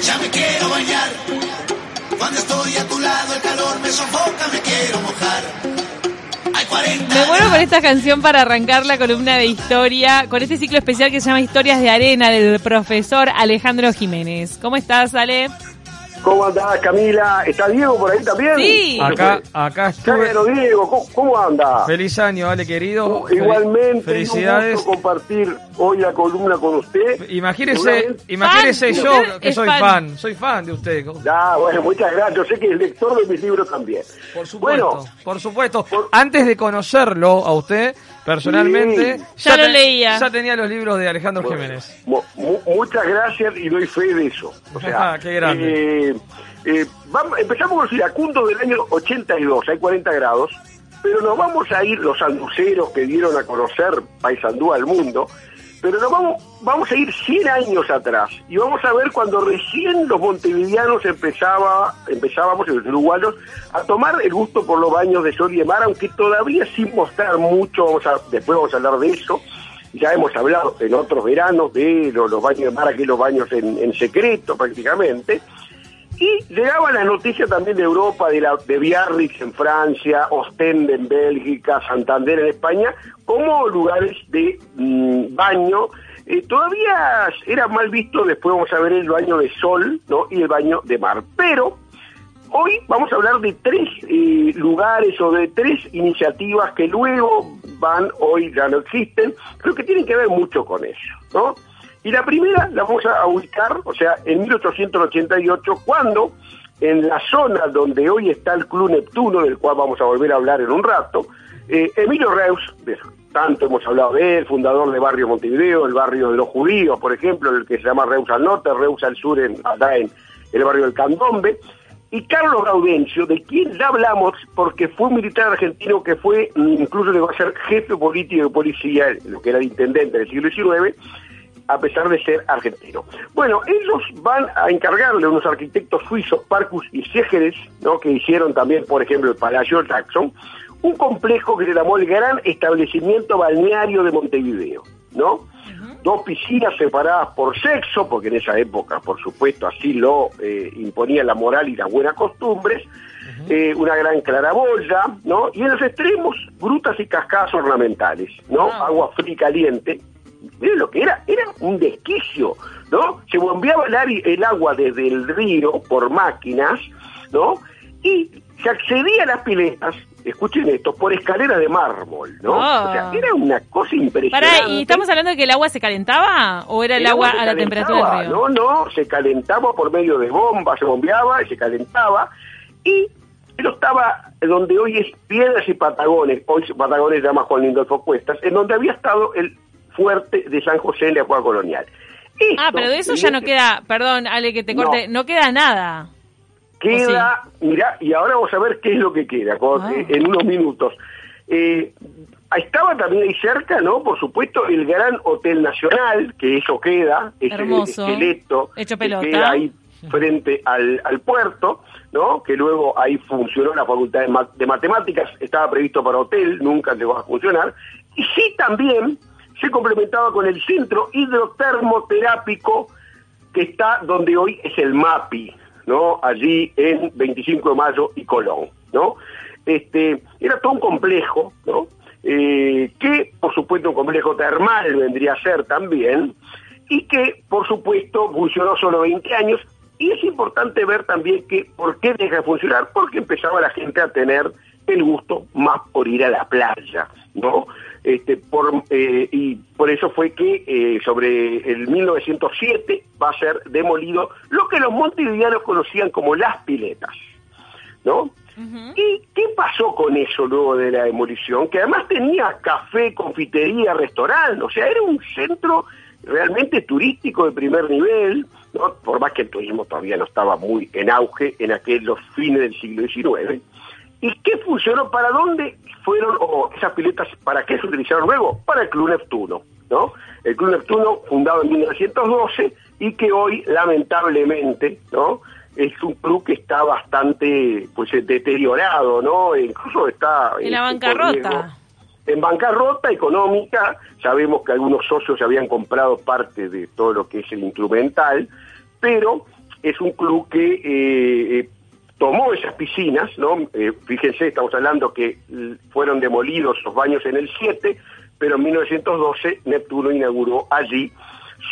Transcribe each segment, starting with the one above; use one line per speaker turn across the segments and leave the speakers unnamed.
ya me quiero bañar. Cuando estoy a tu lado el calor me sofoca, me quiero mojar. Hay 40
Me muero con esta canción para arrancar la columna de historia, con este ciclo especial que se llama Historias de Arena del profesor Alejandro Jiménez. ¿Cómo estás, Ale?
¿Cómo andás, Camila? ¿Está Diego por ahí también?
Sí.
Acá, acá estuve.
Claro, Diego, ¿cómo, cómo anda?
Feliz año, Ale querido. Fel-
Igualmente,
Felicidades.
un gusto compartir hoy la columna con usted.
Imagínese, imagínese
Fan.
yo que
es
soy
fan.
fan. soy fan de usted.
Ya, bueno, muchas gracias. Yo sé que es lector de mis libros también.
Por supuesto,
Bueno,
por supuesto.
por-
Antes de conocerlo a usted personalmente,
Sí.
Ya lo leía.
Ya tenía los libros de Alejandro
Bueno,
Jiménez.
mu- mu- muchas gracias y doy fe de eso. O sea,
qué grande.
eh, eh, vamos- empezamos con los iracundos del año 82, hay 40 grados, pero nos vamos a ir, los anduceros que dieron a conocer Paysandú al mundo, pero nos vamos, vamos a ir 100 años atrás y vamos a ver cuando recién los montevideanos empezaba, empezábamos, los uruguayos, a tomar el gusto por los baños de sol y de mar, aunque todavía sin mostrar mucho, después vamos a hablar de eso, ya hemos hablado en otros veranos de los, los baños de mar, aquí los baños en secreto prácticamente, y llegaba la noticia también de Europa, de, la, de Biarritz en Francia, Ostende en Bélgica, Santander en España, como lugares de mm, baño. Eh, todavía era mal visto, después vamos a ver el baño de sol ¿no? y el baño de mar. Pero Hoy vamos a hablar de tres eh, lugares o de tres iniciativas que luego van, hoy ya no existen, pero que tienen que ver mucho con eso, ¿no? Y la primera la vamos a ubicar, o sea, en 1888, cuando en la zona donde hoy está el Club Neptuno, del cual vamos a volver a hablar en un rato, eh, Emilio Reus, de- tanto hemos hablado de él, fundador de Barrio Montevideo, el barrio de los judíos, por ejemplo, el que se llama Reus al norte, Reus al sur, en, allá en el barrio del Candombe, y Carlos Gaudencio, de quien ya hablamos porque fue un militar argentino que fue, mm, incluso llegó a ser jefe político de policía, lo que era el intendente del siglo XIX, a pesar de ser argentino. Bueno, ellos van a encargarle a unos arquitectos suizos, Parcus y Segeres, ¿no? que hicieron también, por ejemplo, el Palacio Jackson, un complejo que se llamó el Gran Establecimiento Balneario de Montevideo, ¿no? Dos piscinas separadas por sexo, porque en esa época, por supuesto, así lo eh, imponía la moral y las buenas costumbres, eh, una gran claraboya, ¿no? Y en los extremos, grutas y cascadas ornamentales, ¿no? Agua fría y caliente, Miren lo que era, era un desquicio, ¿no? Se bombeaba el, agua desde el río por máquinas, ¿no? Y se accedía a las piletas, escuchen esto, por escaleras de mármol, ¿no?
Ah.
O sea, era una cosa impresionante.
Pará, ¿y estamos hablando de que el agua se calentaba o era el, agua
se
a la temperatura del río?
No, no, se calentaba por medio de bombas, se bombeaba y se calentaba. Y él estaba donde hoy es Piedras y Patagones, hoy Patagones llama Juan Lindolfo Cuestas, en donde había estado el fuerte de San José en la época colonial.
Ah, pero de eso ya no
evidente-
queda, perdón, Ale, que te corte, no, queda nada.
Queda, mira, y ahora vamos a ver qué es lo que queda con-
Ah.
eh, en unos minutos. Eh, estaba también ahí cerca, ¿no? Por supuesto, el Gran Hotel Nacional, que eso queda, ese
Hermoso.
esqueleto
Hecho
que
pelota.
queda ahí frente al, al puerto, ¿no? Que luego ahí funcionó la Facultad de Matemáticas, estaba previsto para hotel, nunca llegó a funcionar. Y sí también se complementaba con el Centro Hidrotermoterápico que está donde hoy es el MAPI, ¿no? Allí en 25 de mayo y Colón, ¿no? Este, era todo un complejo, ¿no? Eh, que, por supuesto, un complejo termal vendría a ser también, y que, por supuesto, funcionó solo 20 años, y es importante ver también que, ¿por qué deja de funcionar? Porque empezaba la gente a tener el gusto más por ir a la playa, ¿no? Este, por, eh, y por eso fue que eh, sobre el 1907 va a ser demolido lo que los montevideanos conocían como las piletas, ¿no? ¿Y qué pasó con eso luego de la demolición? Que además tenía café, confitería, restaurante, o sea, era un centro realmente turístico de primer nivel, ¿no? por más que el turismo todavía no estaba muy en auge en aquellos fines del siglo XIX. ¿Y qué funcionó? ¿Para dónde fueron o esas piletas? ¿Para qué se utilizaron luego? Para el Club Neptuno, ¿no? El Club Neptuno, fundado en 1912 y que hoy, lamentablemente, ¿no? Es un club que está bastante, pues, deteriorado, ¿no? E incluso está...
En la
por riesgo-
bancarrota.
en bancarrota económica, sabemos que algunos socios habían comprado parte de todo lo que es el instrumental, pero es un club que eh, eh, tomó esas piscinas, ¿no? Eh, fíjense, estamos hablando que fueron demolidos los baños en el 7, pero en 1912 Neptuno inauguró allí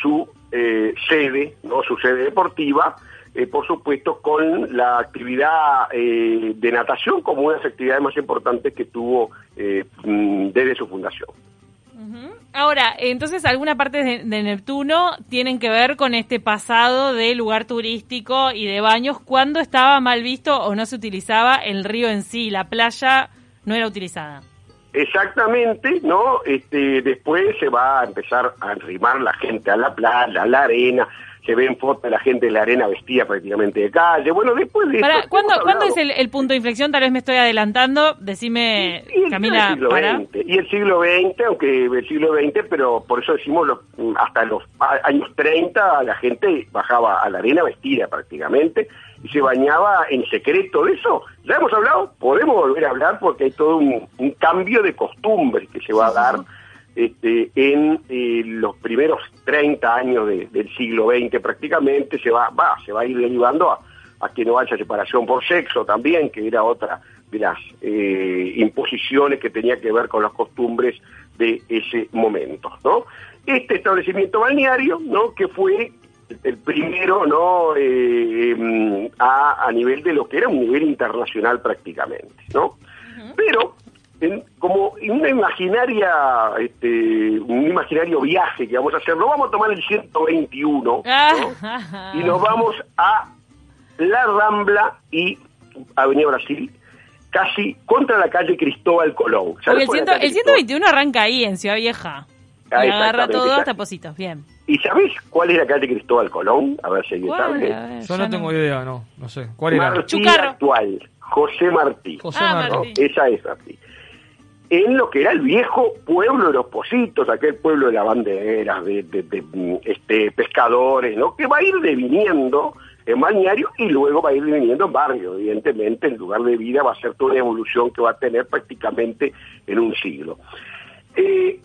su eh, sede, ¿no? Su sede deportiva, eh, por supuesto con la actividad de natación como una de las actividades más importantes que tuvo mm, desde su fundación.
Ahora, entonces, alguna parte de, de Neptuno tienen que ver con este pasado de lugar turístico y de baños, cuando estaba mal visto o no se utilizaba el río en sí, la playa no era utilizada.
Exactamente, ¿no? Este, después se va a empezar a arrimar la gente a la playa, a la arena, se ven fotos de la gente en la arena vestida prácticamente de calle. Bueno, después de
Para,
esto,
¿cuándo,
hemos
¿Cuándo es el, el punto de inflexión? Tal vez me estoy adelantando. Decime,
Y el
Camila,
siglo
para.
XX, y el siglo XX, aunque el siglo XX, pero por eso decimos los- hasta los a- años 30 la gente bajaba a la arena vestida prácticamente y se bañaba en secreto de eso. Ya hemos hablado, podemos volver a hablar porque hay todo un, un cambio de costumbre que se va a dar este, en eh, los primeros 30 años de- del siglo XX prácticamente, se va, va, se va a ir derivando a, a que no haya separación por sexo también, que era otra de las eh, imposiciones que tenía que ver con las costumbres de ese momento, ¿no? Este establecimiento balneario, ¿no? Que fue el primero, ¿no? Eh, a, a nivel de lo que era un nivel internacional prácticamente, ¿no? Pero en- como en una imaginaria, este, un imaginario viaje que vamos a hacer, lo vamos a tomar el 121, ¿no?
Ah,
y nos vamos a La Rambla y Avenida Brasil, casi contra la calle Cristóbal Colón.
Porque
¿Sabes
el,
cuál es
ciento-
la calle
el 121 arranca ahí, en Ciudad Vieja.
Ah,
y agarra todo hasta Positos. Bien.
¿Y sabés cuál es la calle Cristóbal Colón? A ver si alguien sabe.
Yo no tengo idea, no, no sé. ¿Cuál era?
Martí
Chucarro.
actual, José Martí.
José
Ah,
Martí.
Martí.
Esa es Martí. En lo que era el viejo pueblo de los Positos, aquel pueblo de lavanderas, de, de- de, mm, este, pescadores, ¿no? Que va a ir deviniendo en balneario y luego va a ir deviniendo en barrio. Evidentemente, el lugar de vida va a ser toda una evolución que va a tener prácticamente en un siglo. Eh,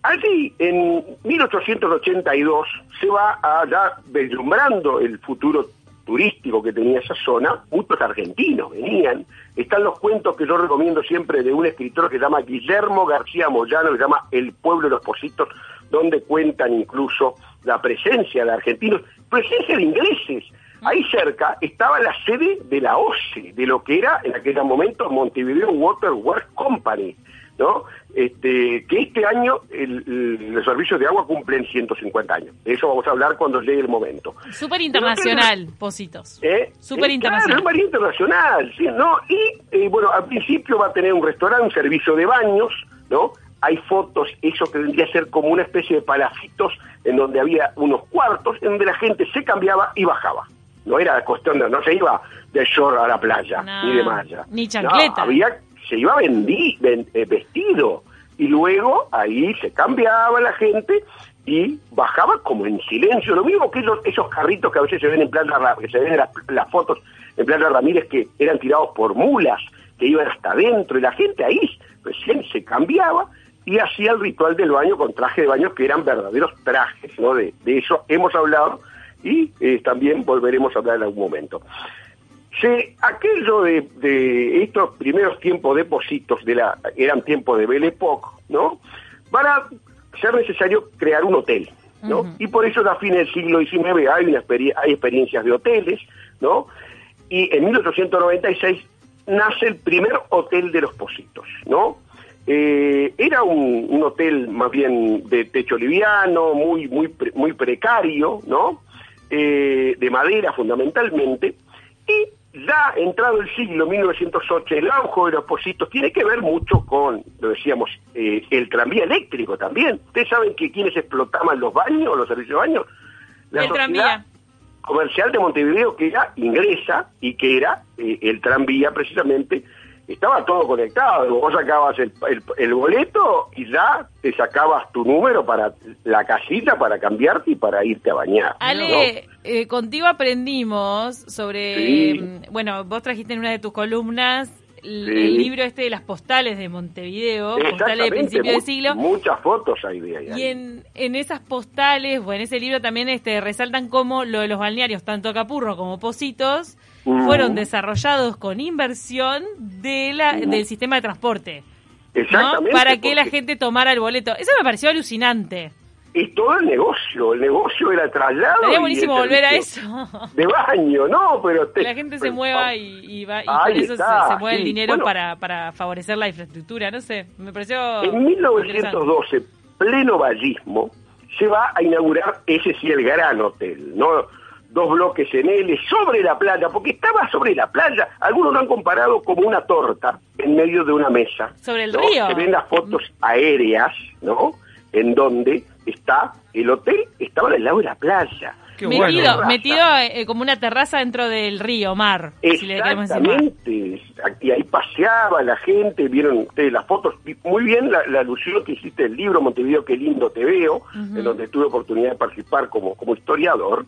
Allí, en 1882, se va a ya deslumbrando el futuro turístico que tenía esa zona, muchos argentinos venían. Están los cuentos que yo recomiendo siempre de un escritor que se llama Guillermo García Moyano, que se llama El pueblo de los Positos, donde cuentan incluso la presencia de argentinos, presencia de ingleses. Ahí cerca estaba la sede de la OCE, de lo que era en aquel momento Montevideo Water Works Company, ¿no? Este, que este año el- el- los servicios de agua cumplen 150 años. De eso vamos a hablar cuando llegue el momento.
Súper internacional, Positos.
¿Eh?
Súper
Eh,
internacional.
Claro, internacional, sí, ¿no? Y, eh, bueno, al principio va a tener un restaurante, un servicio de baños, ¿no? Hay fotos, eso que vendría a ser como una especie de palacitos en donde había unos cuartos en donde la gente se cambiaba y bajaba. No era cuestión de, no se iba de short a la playa,
No,
ni de malla.
ni
No,
chancleta.
había, se iba vendi- ven- eh, vestido y luego ahí se cambiaba la gente y bajaba como en silencio, lo mismo que esos, esos carritos que a veces se ven en Playa Ra- que se ven en las, fotos en Playa Ramírez que eran tirados por mulas que iban hasta adentro y la gente ahí recién se cambiaba y hacía el ritual del baño con traje de baño que eran verdaderos trajes, ¿no? De, de eso hemos hablado y eh, también volveremos a hablar en algún momento. Se, aquello de, de estos primeros tiempos de Positos, de la, eran tiempos de Belle Époque, ¿no? Van a ser necesario crear un hotel, ¿no? Y por eso a fines del siglo XIX hay, una experie- hay experiencias de hoteles, ¿no? Y en 1896 nace el primer hotel de los Positos, ¿no? Eh, era un, un hotel más bien de techo liviano, muy, muy, pre- muy precario, ¿no? Eh, de madera fundamentalmente, y ya entrado el siglo 1908, el auge de los Positos tiene que ver mucho con, lo decíamos, eh, el tranvía eléctrico también. Ustedes saben que quienes explotaban los baños, los servicios de baños, la
El tranvía.
comercial de Montevideo que era ingresa y que era eh, el tranvía precisamente estaba todo conectado vos sacabas el, el- el boleto y ya te sacabas tu número para la casita para cambiarte y para irte a bañar
Ale, eh, contigo aprendimos sobre,
Sí.
mm, bueno, vos trajiste en una de tus columnas el,
Sí.
el libro este de las postales de Montevideo, postales de principio de siglo.
Muchas fotos hay de ahí.
Y en, en esas postales, o en ese libro también este, resaltan cómo lo de los balnearios, tanto Capurro como Positos,
Ujú.
fueron desarrollados con inversión de la, del sistema de transporte. ¿no?
Exactamente.
Para que la gente tomara el boleto. Eso me pareció alucinante.
Es todo el negocio. El negocio era traslado.
Sería buenísimo volver a eso.
De baño, no, pero... te-
la gente se mueva y, y va, y eso se,
está,
se mueve el dinero
Bueno.
para, para favorecer la infraestructura. No sé, me pareció.
En
interesante.
1912, pleno vallismo, se va a inaugurar ese sí el gran hotel, ¿no? Dos bloques en L, sobre la playa, porque estaba sobre la playa. Algunos lo han comparado como una torta en medio de una mesa.
Sobre el
¿no?
río.
Se ven las fotos aéreas, ¿no? En donde está el hotel, estaba al lado de la playa.
Qué
metido,
bueno.
metido eh, como una terraza dentro del río, mar, si le.
Exactamente. Y ahí paseaba la gente, vieron ustedes las fotos. Muy bien la, la alusión que hiciste del libro Montevideo, qué lindo te veo, en donde tuve oportunidad de participar como, como historiador.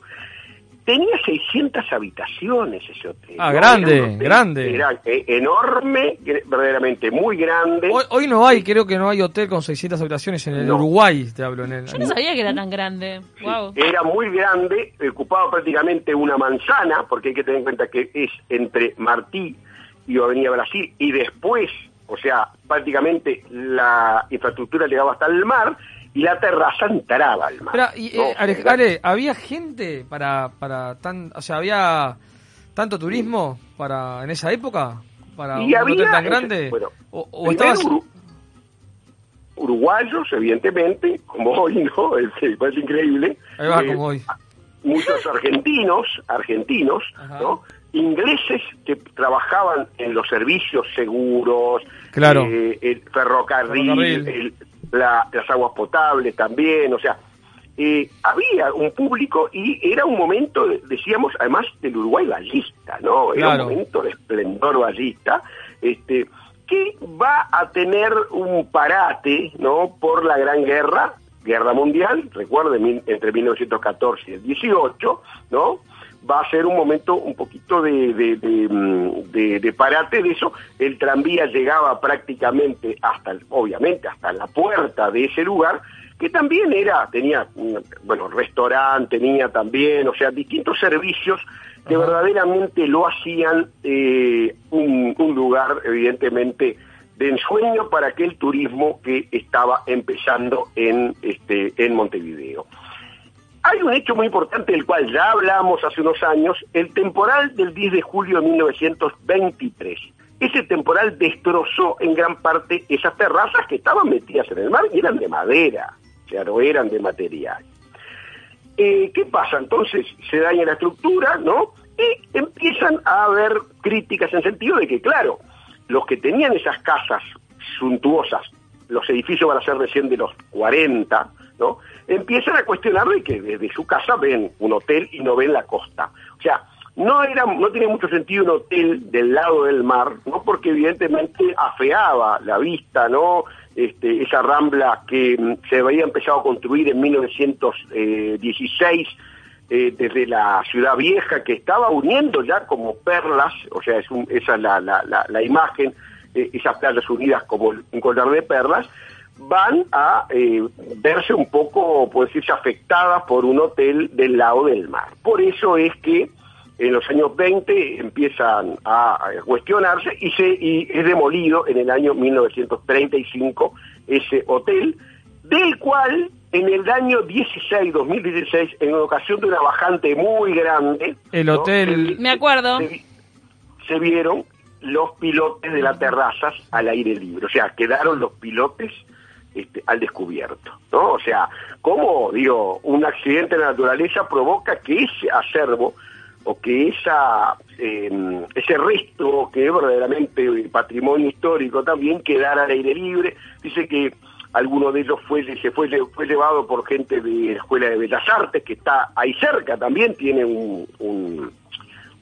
Tenía 600 habitaciones ese hotel.
Ah,
¿no?
grande,
Era un hotel-
grande.
Era eh, enorme, verdaderamente muy grande.
Hoy, hoy no hay, creo que no hay hotel con 600 habitaciones en el
No.
Uruguay, te hablo. En el,
Yo no sabía que era tan grande.
Sí,
Wow.
Era muy grande, ocupaba prácticamente una manzana, porque hay que tener en cuenta que es entre Martí y Avenida Brasil, y después, o sea, prácticamente la infraestructura llegaba hasta el mar y la terraza entraba al mar.
Pero, y,
¿no?
eh, Ale- Ale, ¿había gente para, para tan, o sea, había tanto turismo para en esa época? ¿Para
Y
un
había,
hotel tan
ese-
grande?
bueno,
¿O, o estabas-
uruguayos, evidentemente, como hoy, ¿no? Es, es increíble.
Ahí va,
Eh,
como hoy.
muchos argentinos, argentinos,
Ajá.
¿no? Ingleses que trabajaban en los servicios seguros,
Claro.
eh, el ferrocarril,
Ferrocarril.
el- la- las aguas potables también, o sea, eh, había un público y era un momento, decíamos, además del Uruguay ballista, ¿no? Era
Claro.
un momento de esplendor ballista, este, que va a tener un parate, ¿no? Por la Gran Guerra, Guerra Mundial, recuerden, entre 1914 y el 18, ¿no? Va a ser un momento un poquito de, de, de, mm, de- de parate de eso. El tranvía llegaba prácticamente hasta, obviamente, hasta la puerta de ese lugar, que también era, tenía, mm, bueno, restaurante, tenía también, o sea, distintos servicios que verdaderamente lo hacían eh, un, un lugar, evidentemente, de ensueño para aquel turismo que estaba empezando en, este, en Montevideo. Hay un hecho muy importante del cual ya hablamos hace unos años, el temporal del 10 de julio de 1923. Ese temporal destrozó en gran parte esas terrazas que estaban metidas en el mar y eran de madera, o sea, no eran de material. Eh, ¿Qué pasa? Entonces se daña la estructura, ¿no? Y empiezan a haber críticas en sentido de que, claro, los que tenían esas casas suntuosas, los edificios van a ser recién de los 40, ¿no? Empiezan a cuestionar de que desde su casa ven un hotel y no ven la costa. O sea, no era, no tenía mucho sentido un hotel del lado del mar, ¿no? Porque evidentemente afeaba la vista, ¿no? Este, esa rambla que mm, se había empezado a construir en 1916 eh, desde la ciudad vieja que estaba uniendo ya como perlas, o sea, es un- esa es la, la, la, imagen, eh, esas playas unidas como un collar de perlas, van a eh, verse un poco, puede decirse, afectadas por un hotel del lado del mar. Por eso es que en los años 20 empiezan a, cuestionarse y, se, y es demolido en el año 1935 ese hotel, del cual en el año 16, 2016, en ocasión de una bajante muy grande,
El
¿no?
hotel-
Se
Me acuerdo.
Se vieron los pilotes de las terrazas al aire libre, o sea, quedaron los pilotes este, al descubierto, ¿no? O sea, cómo, digo, un accidente de la naturaleza provoca que ese acervo o que esa eh, ese resto que es verdaderamente patrimonio histórico también quedara al aire libre. Dice que alguno de ellos fue se fue fue llevado por gente de la Escuela de Bellas Artes que está ahí cerca también tiene un, un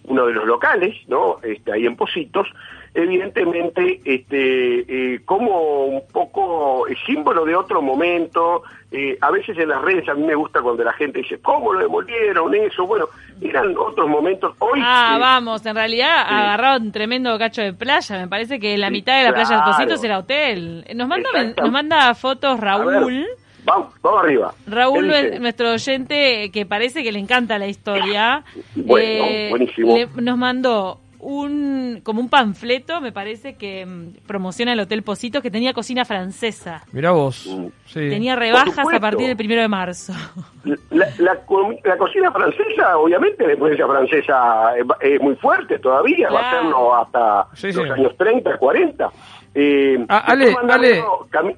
uno de los locales, ¿no? Este, ahí en Positos, evidentemente este, eh, como un poco símbolo de otro momento. Eh, a veces en las redes a mí me gusta cuando la gente dice, ¿cómo lo demolieron eso? Bueno, eran otros momentos. Hoy,
ah,
eh,
vamos, en realidad agarraron un tremendo cacho de playa. Me parece que la mitad de la playa de. Positos era hotel. Nos manda, nos manda fotos Raúl.
Vamos, vamos arriba.
Raúl, nuestro oyente, que parece que le encanta la historia,
Bueno,
eh,
buenísimo.
le- nos mandó un como un panfleto, me parece que mm, promociona el Hotel Positos, que tenía cocina francesa.
Mirá vos.
Mm.
Sí.
Tenía rebajas a partir del primero de marzo.
La, la, co- la cocina francesa, obviamente, la influencia francesa es, es muy fuerte todavía, va a serlo hasta
Sí, sí.
los años 30, 40. Eh,
Ah, Ale, Ale.
Cami-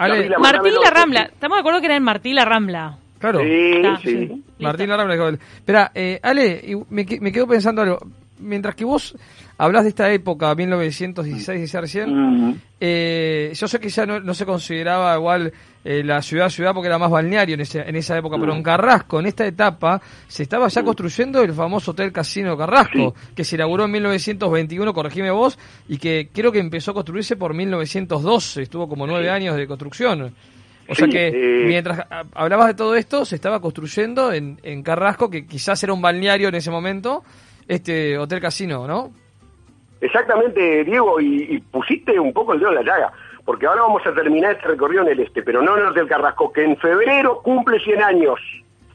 Ale,
Gabriela,
Martín la Rambla. Estamos de acuerdo que era en Martín la Rambla.
claro.
Sí,
Ah,
sí.
sí.
Martín
Listo.
Larrambla. Espera, eh, Ale, y me, me quedo pensando algo. Mientras que vos hablas de esta época, 1916, decía recién, eh, yo sé que ya no, no se consideraba igual eh, la ciudad-ciudad porque era más balneario en, ese- en esa época, pero
Mm.
en Carrasco, en esta etapa, se estaba ya construyendo el famoso Hotel Casino Carrasco, que se inauguró en 1921, corregime vos, y que creo que empezó a construirse por 1912, estuvo como nueve años de construcción. O sea que
eh,
mientras hablabas de todo esto, se estaba construyendo en, en Carrasco, que quizás era un balneario en ese momento, este Hotel Casino, ¿no?
Exactamente, Diego, y, y pusiste un poco el dedo en la llaga, porque ahora vamos a terminar este recorrido en el este, pero no en el Hotel Carrasco, que en febrero cumple 100 años.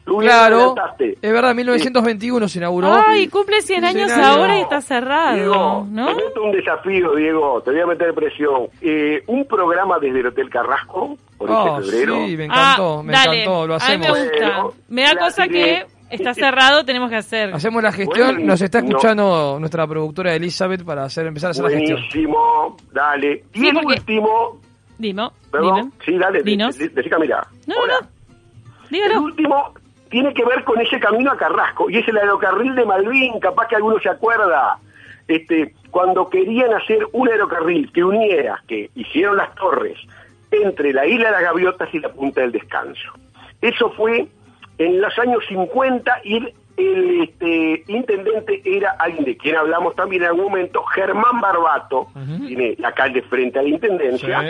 Tú bien
Claro, es verdad, 1921 se inauguró.
Ay, cumple 100 años
100 años.
ahora y está cerrado,
Diego,
¿no?
te meto un desafío, Diego, te voy a meter presión. Eh, un programa desde el Hotel Carrasco, por
Oh,
ese febrero.
sí, me encantó,
Ah,
me
dale.
encantó, lo
A mí
hacemos.
me gusta.
Bueno,
me da cosa que está cerrado, tenemos que hacer.
Hacemos la gestión,
Bueno,
nos está
no.
escuchando nuestra productora Elizabeth para hacer empezar a hacer la gestión.
Buenísimo, dale. Y
Sí,
el
porque-
último,
Dimo,
perdón,
dime.
sí, dale, de-
Dinos.
Camila.
No,
Hola.
no,
El
dígalo.
último tiene que ver con ese camino a Carrasco y es el aerocarril de Malvin, capaz que alguno se acuerda. Este, cuando querían hacer un aerocarril que uniera, que hicieron las torres entre la isla de las Gaviotas y la Punta del Descanso. Eso fue en los años 50 y el, el, este, intendente era alguien de quien hablamos también en algún momento, Germán Barbato,
Ujú.
tiene la calle frente a la intendencia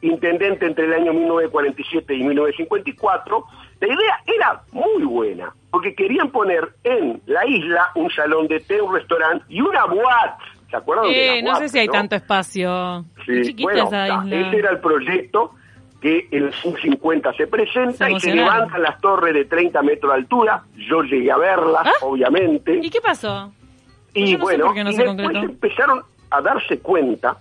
Sí.
intendente entre el año 1947 y 1954, la idea era muy buena, porque querían poner en la isla un salón de té, un restaurante y una boate. ¿Se acuerdan de
Eh,
la
no sé si hay
no?
tanto espacio.
Sí, bueno,
esa
ta,
isla.
ese era el proyecto que el 50 se presenta
Se
y se levantan las torres de 30 metros de altura. Yo llegué a verlas,
¿Ah?
obviamente.
¿Y qué pasó?
Y
Yo no
bueno,
no
y después
concretó.
empezaron a darse cuenta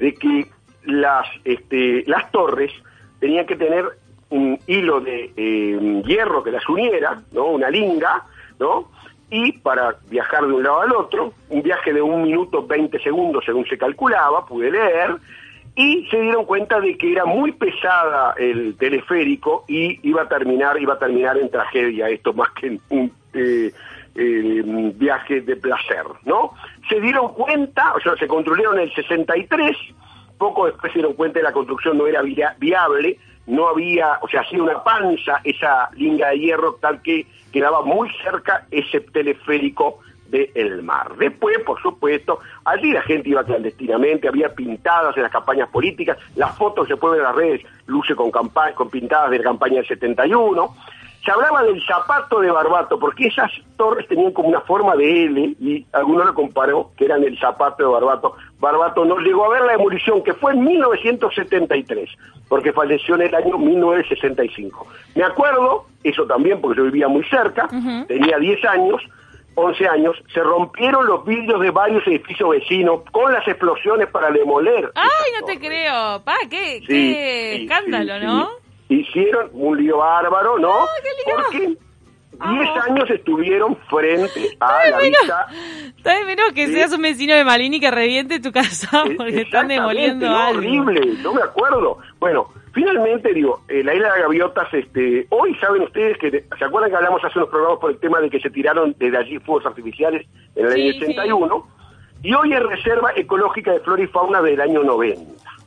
de que las, este, las torres tenían que tener un hilo de eh, hierro que las uniera, ¿no? Una linga, ¿no? Y para viajar de un lado al otro, un viaje de un minuto 20 segundos según se calculaba, pude leer, y se dieron cuenta de que era muy pesada el teleférico y iba a terminar, iba a terminar en tragedia esto más que en un eh, viaje de placer, ¿no? Se dieron cuenta, o sea, se construyeron en el 63, poco después se dieron cuenta de la construcción no era via- viable, no había, o sea, hacía una panza esa linga de hierro tal que quedaba muy cerca ese teleférico del mar. Después, por supuesto, allí la gente iba clandestinamente, había pintadas en las campañas políticas, las fotos se pueden ver en las redes, luce con, con pintadas de la campaña del 71. Se hablaba del zapato de Barbato, porque esas torres tenían como una forma de L, y alguno lo comparó que eran el zapato de Barbato. Barbato no llegó a ver la demolición, que fue en 1973, porque falleció en el año 1965. Me acuerdo, eso también, porque yo vivía muy cerca, tenía 10 años, 11 años, se rompieron los vidrios de varios edificios vecinos con las explosiones para demoler.
Ay, no te creo. Pa, qué,
Sí,
qué
sí,
escándalo,
sí,
¿no?
Hicieron un lío bárbaro, ¿no?
Qué lío.
Porque
Ah.
10 años estuvieron frente a
Ay,
la
mira.
vista.
Menos que seas un vecino de Malini que reviente tu casa
Eh,
porque están demoliendo
no,
algo.
horrible, no me acuerdo. Bueno, finalmente, digo, eh, la isla de Gaviotas, este, hoy saben ustedes que, ¿se acuerdan que hablamos hace unos programas por el tema de que se tiraron desde allí fuegos artificiales en el
Sí,
año
sí.
81? Y hoy es Reserva Ecológica de Flora y Fauna del año 90,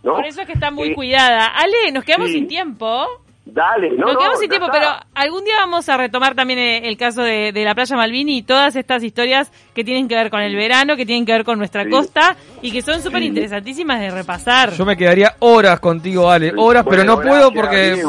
¿no?
Por eso es que está muy
Eh,
cuidada. Ale, nos quedamos
sí.
sin tiempo.
Dale, no,
Nos
no,
quedamos sin
ya
tiempo,
está.
pero algún día vamos a retomar también eh, el caso de, de la playa Malvini y todas estas historias que tienen que ver con el verano, que tienen que ver con nuestra
Sí.
costa y que son súper interesantísimas de repasar.
Yo me quedaría horas contigo, Ale, horas, pero no puedo porque,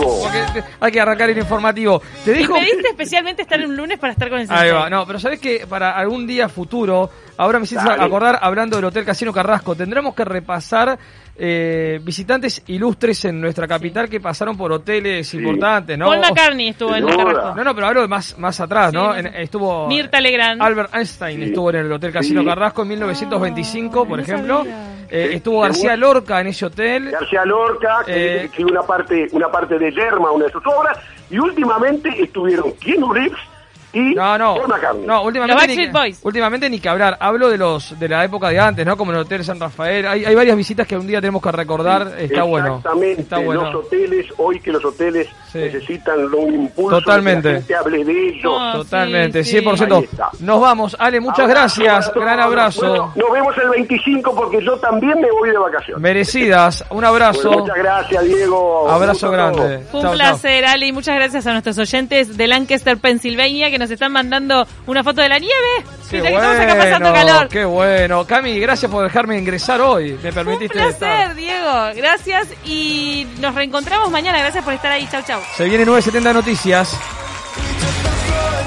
hay que arrancar el informativo. Te
Y
dejo...
pediste especialmente estar un lunes para estar con el
Ahí va, no, pero sabes que para algún día futuro, ahora me hiciste acordar, hablando del Hotel Casino Carrasco, tendremos que repasar eh, visitantes ilustres en nuestra capital que pasaron por hoteles importantes, ¿no?
Paul McCartney estuvo en. Carrasco.
No, no, pero hablo de más, más atrás, ¿no?
Sí.
En- estuvo
Mirta Legrand.
Albert Einstein
Sí.
estuvo en el Hotel Casino
Sí.
Carrasco en 1925, por
no
ejemplo.
sabía.
Eh, estuvo García. Lorca en ese hotel.
García Lorca, que
Eh,
escribió una parte, una parte de Yerma, una de sus obras, y últimamente estuvieron Keanu Reeves y
No, no.
Paul McCartney.
No, últimamente
Los
ni,
Boys.
últimamente ni que hablar. Hablo de los de la época de antes, ¿no? Como el Hotel San Rafael. Hay, hay varias visitas que un día tenemos que recordar. Está bueno.
Exactamente,
Está bueno.
los hoteles, hoy que los hoteles
Sí.
necesitan un impulso,
Totalmente.
que la gente hable de ellos.
No,
Totalmente,
sí, sí.
100%.
Ahí está.
Nos vamos. Ale, muchas gracias. Gran abrazo.
Bueno, nos vemos el 25 porque yo también me voy de vacaciones.
Merecidas. Un abrazo.
Bueno, muchas gracias, Diego.
Abrazo grande.
Fue un placer, Ale, y muchas gracias a nuestros oyentes de Lancaster, Pensilvania, que nos están mandando una foto de la nieve.
Qué
Mira que estamos acá pasando
bueno,
calor.
qué bueno. Cami, gracias por dejarme ingresar hoy. Me
Un
permitiste
placer,
estar.
Diego. Gracias y nos reencontramos mañana. Gracias por estar ahí. Chau, chau.
Se viene 970 Noticias.